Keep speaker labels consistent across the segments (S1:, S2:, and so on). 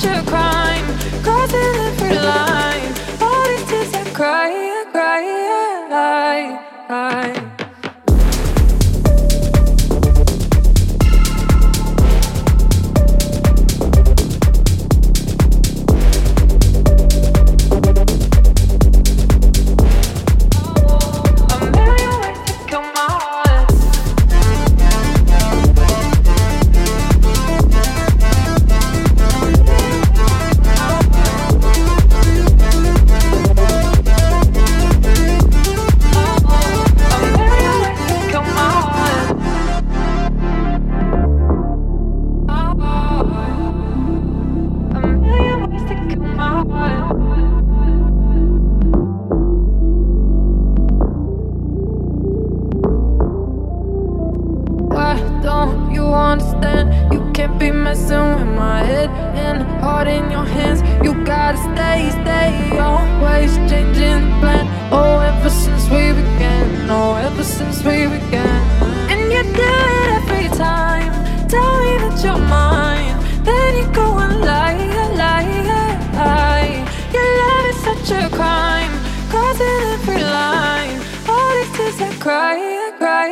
S1: such a crime. such a crime. Crossing every line. All this is a cry, I cry,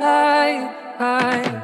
S1: I, I.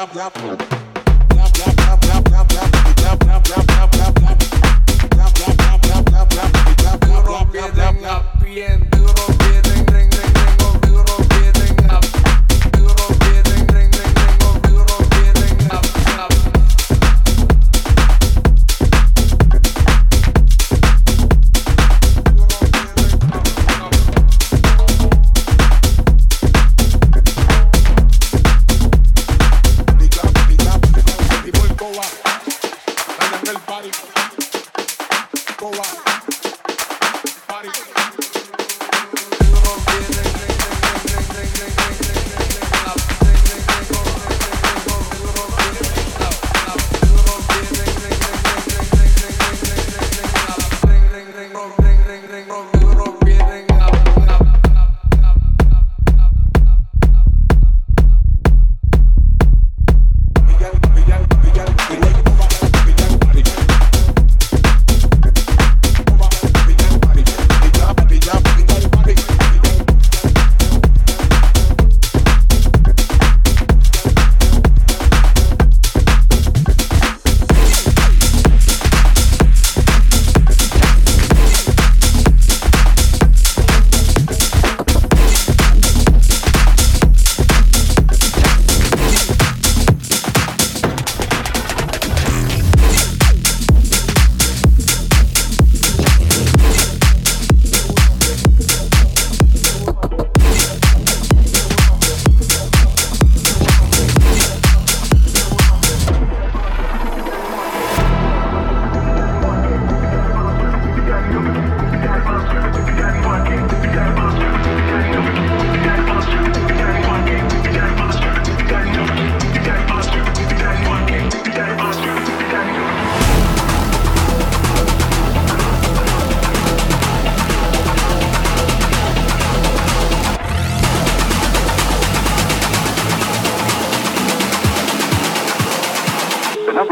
S2: I'm, I'm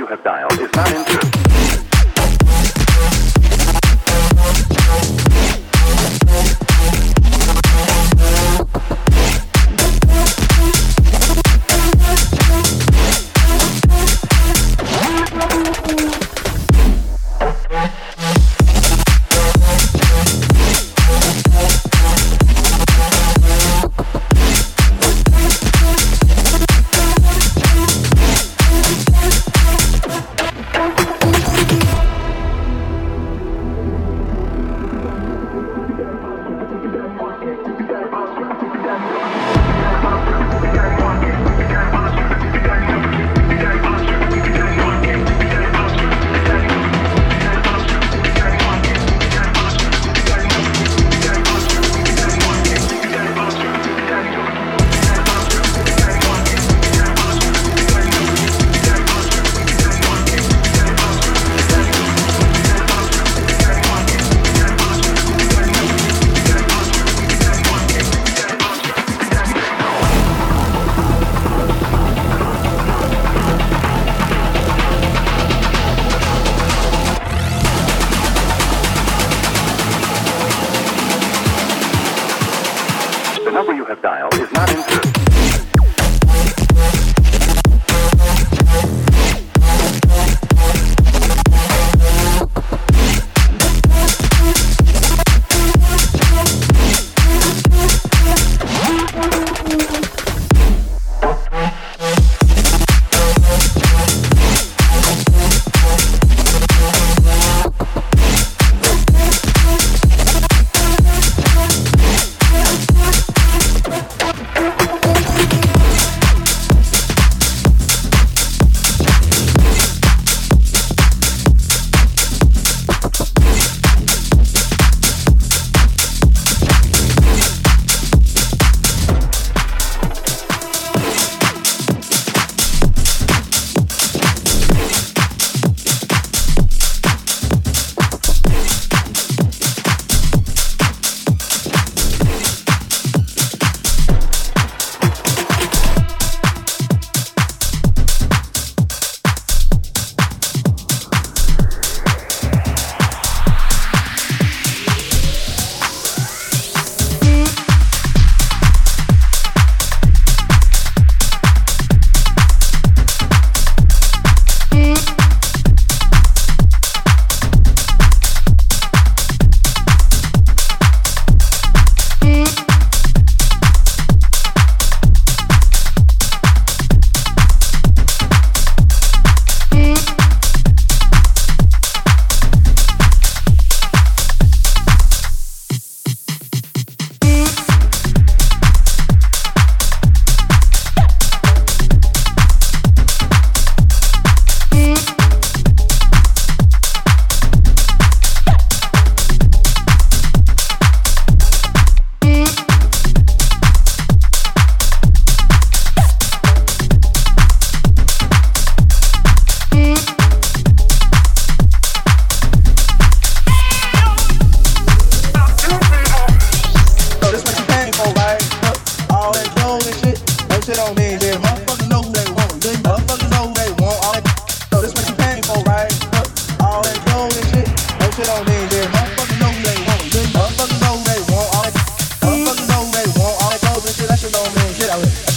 S3: you have dialed is not in service. have dialed is not in.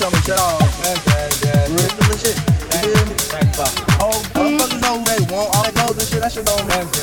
S4: Oh, me shut off. Motherfuckers know they want all that and shit. That shit don't matter.